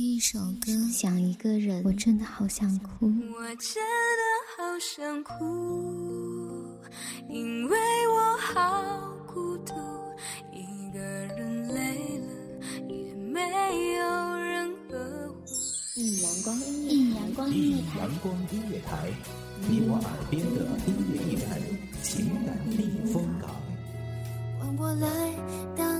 听一首歌，想一个人，我真的好想哭。我真的好想哭，因为我好孤独，一个人累了也没有人呵护。一阳光音乐，一阳光音乐台，阳光音乐台，你我耳边的音乐驿站，情感避风港。换我来当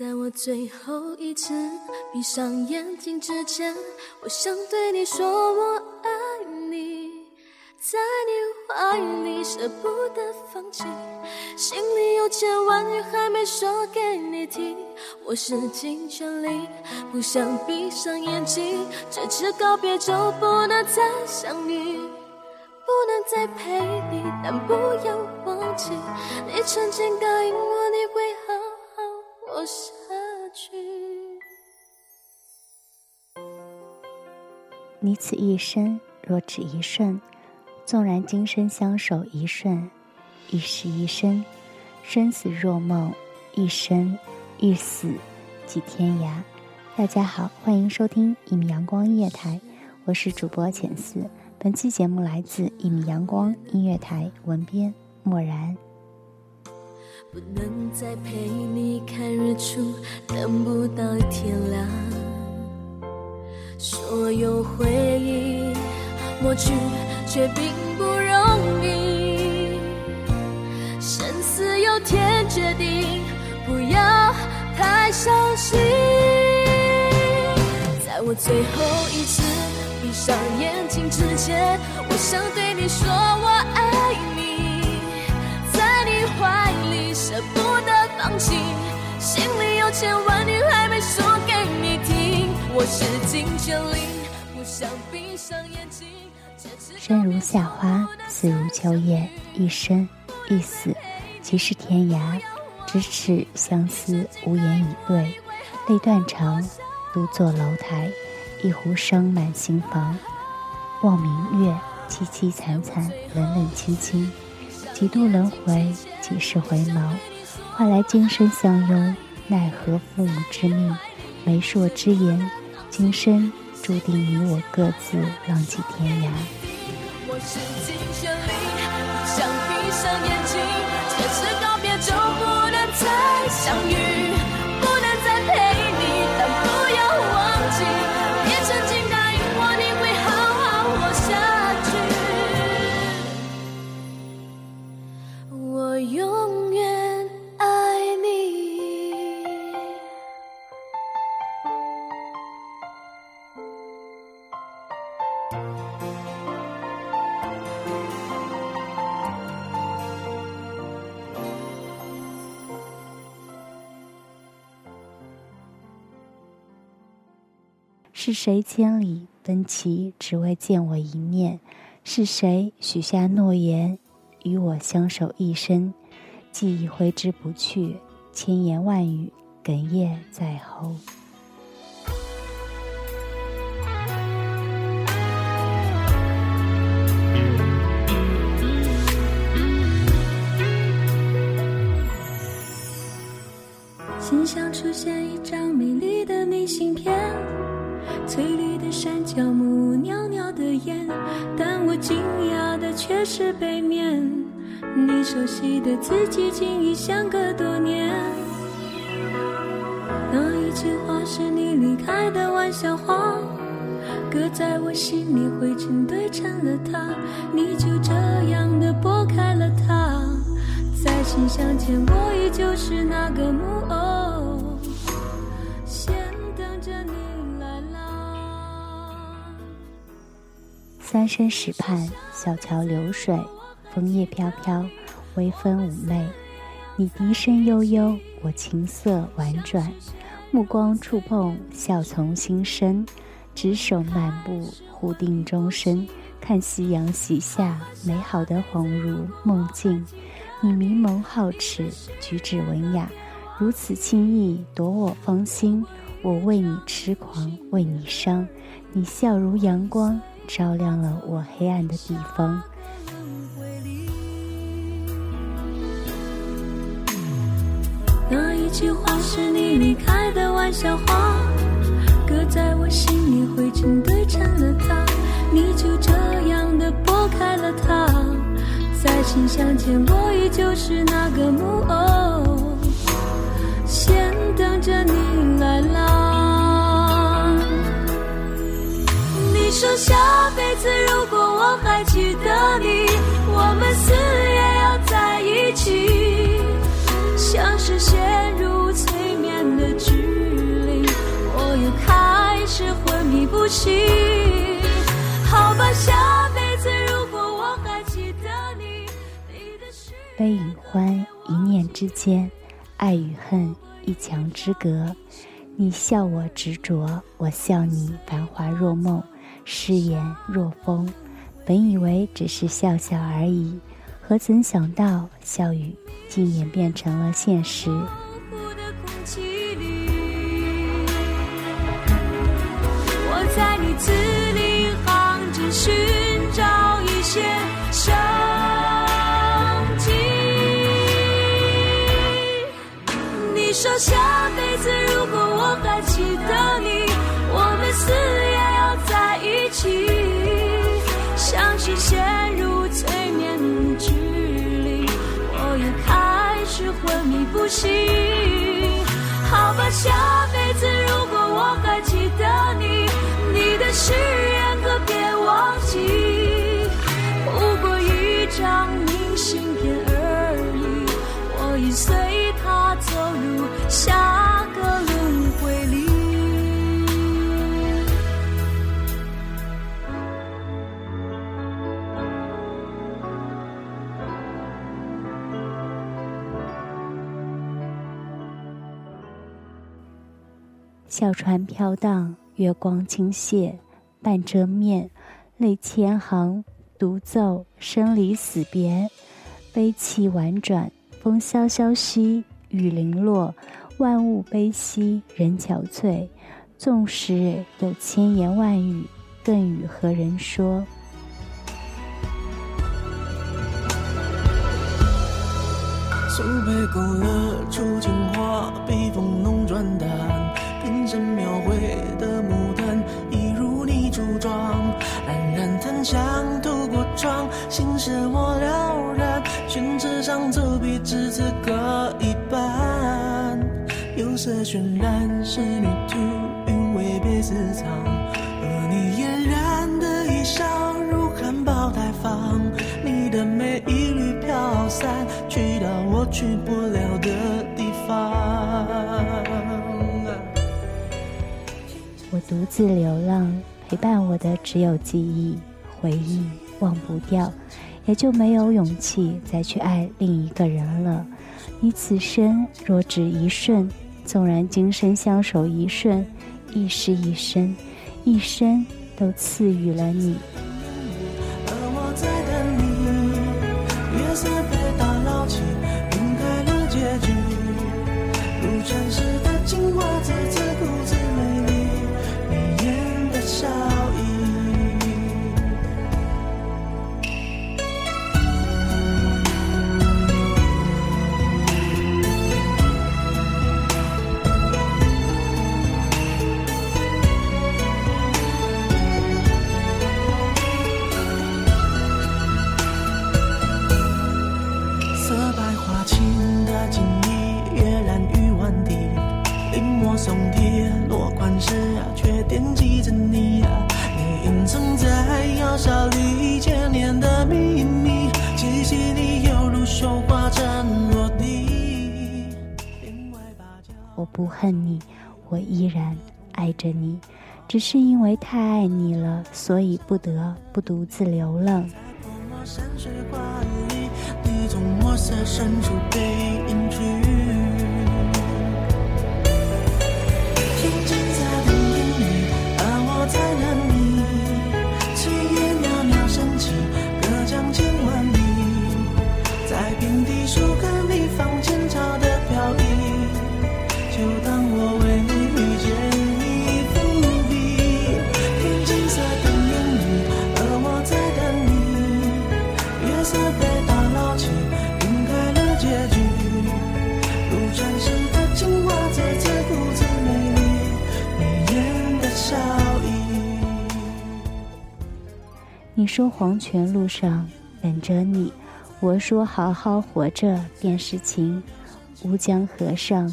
在我最后一次闭上眼睛之前，我想对你说我爱你，在你怀里舍不得放弃，心里有千万语还没说给你听，我使尽全力不想闭上眼睛，这次告别就不能再相遇，不能再陪你，但不要忘记，你曾经答应我。下去。你此一生若只一瞬，纵然今生相守一瞬，亦是一生。生死若梦，一生一死即天涯。大家好，欢迎收听一米阳光音乐台，我是主播浅思。本期节目来自一米阳光音乐台，文编漠然。不能再陪你看日出，等不到天亮。所有回忆抹去，却并不容易。生死由天决定，不要太伤心。在我最后一次闭上眼睛之前，我想对你说我爱你，在你怀里放弃，心里有千万语还没说给你听，我使尽全力不想闭上眼睛。生如夏花，死如秋叶，一生一死，即是天涯。咫尺相思，无言以对，泪断肠，独坐楼台，一壶生满心房。望明月，凄凄惨惨，冷冷清清，几度轮回，几世回眸，换来今生相拥。奈何父母之命，媒妁之言，今生注定你我各自浪迹天涯。我使尽全力，想闭上眼睛，这次告别就不能再相遇，是谁千里奔袭，只为见我一面？是谁许下诺言，与我相守一生？记忆挥之不去，千言万语哽咽在喉。心上出现一张美丽的明信片，翠绿的山脚木，袅袅的烟，但我惊讶的却是背面，你熟悉的字迹竟已相隔多年。那一句话是你离开的玩笑话，搁在我心里灰尘堆成了塔，你就这样的拨开了它。在信箱前，我依旧是那个木偶，先等着你三生石畔，小桥流水，枫叶飘飘，微风妩媚。你笛声悠悠，我琴瑟婉转，目光触碰，笑从心生。执手漫步，互定终身。看夕阳西下，美好的恍如梦境。你明眸皓齿，举止文雅，如此轻易夺我芳心。我为你痴狂，为你伤。你笑如阳光，照亮了我黑暗的地方。那一句话是你离开的玩笑话，搁在我心里灰尘堆成了塔，你就这样的拨开了它，在信箱前我依旧是那个木偶，先等着你来啦。悲与欢一念之间，爱与恨一墙之隔。你笑我执着，我笑你繁华若梦，誓言若风。本以为只是笑笑而已，何曾想到笑语。竟演变成了现实。我还记得你，我们死也要在一起，像是陷入催眠之里，我又开。始昏迷不醒，好吧，下辈子如果我还记得你，你的誓言可别忘记，不过一张明信片而已，我已随它走入下小船飘荡，月光倾泻，半遮面，泪千行，独奏生离死别，悲泣婉转，风萧萧兮，雨零落，万物悲兮，人憔悴。纵使有千言万语，更与何人说？苏北勾勒出情花，笔锋浓转淡。你初妆。冉冉檀香透过窗，心事我了然。宣纸上走笔，至此各一半。釉色渲染，仕女图，韵味被私藏。和你嫣然的一笑，如含苞待放。你的美一缕飘散，去到我去不了的地方。我独自流浪，陪伴我的只有记忆、回忆，忘不掉，也就没有勇气再去爱另一个人了。你此生若只一瞬，纵然今生相守一瞬，亦是一生，一生都赐予了你。我我不恨你，我依然爱着你，只是因为太爱你了，所以不得不独自流浪。你墨色深处背影去。你眼的笑意。你说黄泉路上等着你，我说好好活着便是情。乌江河上，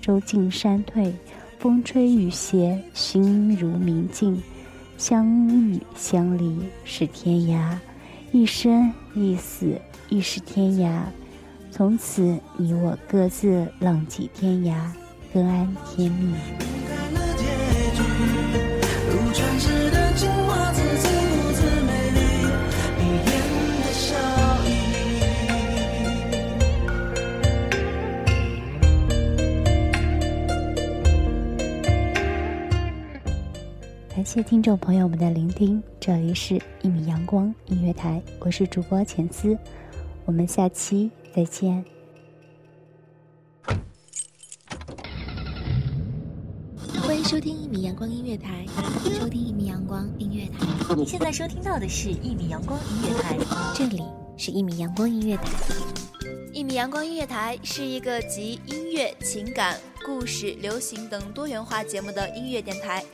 舟进山退，风吹雨歇，心如明镜。相遇相离是天涯，一生一死亦是天涯。从此你我各自浪迹天涯，各安天命。感谢听众朋友们的聆听，这里是一米阳光音乐台，我是主播浅思，我们下期再见。欢迎收听一米阳光音乐台，收听一米阳光音乐台，你现在收听到的是一米阳光音乐台，这里是一米阳光音乐台。一米阳光音乐台是一个集音乐、情感、故事、流行等多元化节目的音乐电台，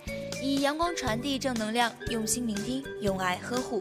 以阳光传递正能量，用心聆听，用爱呵护。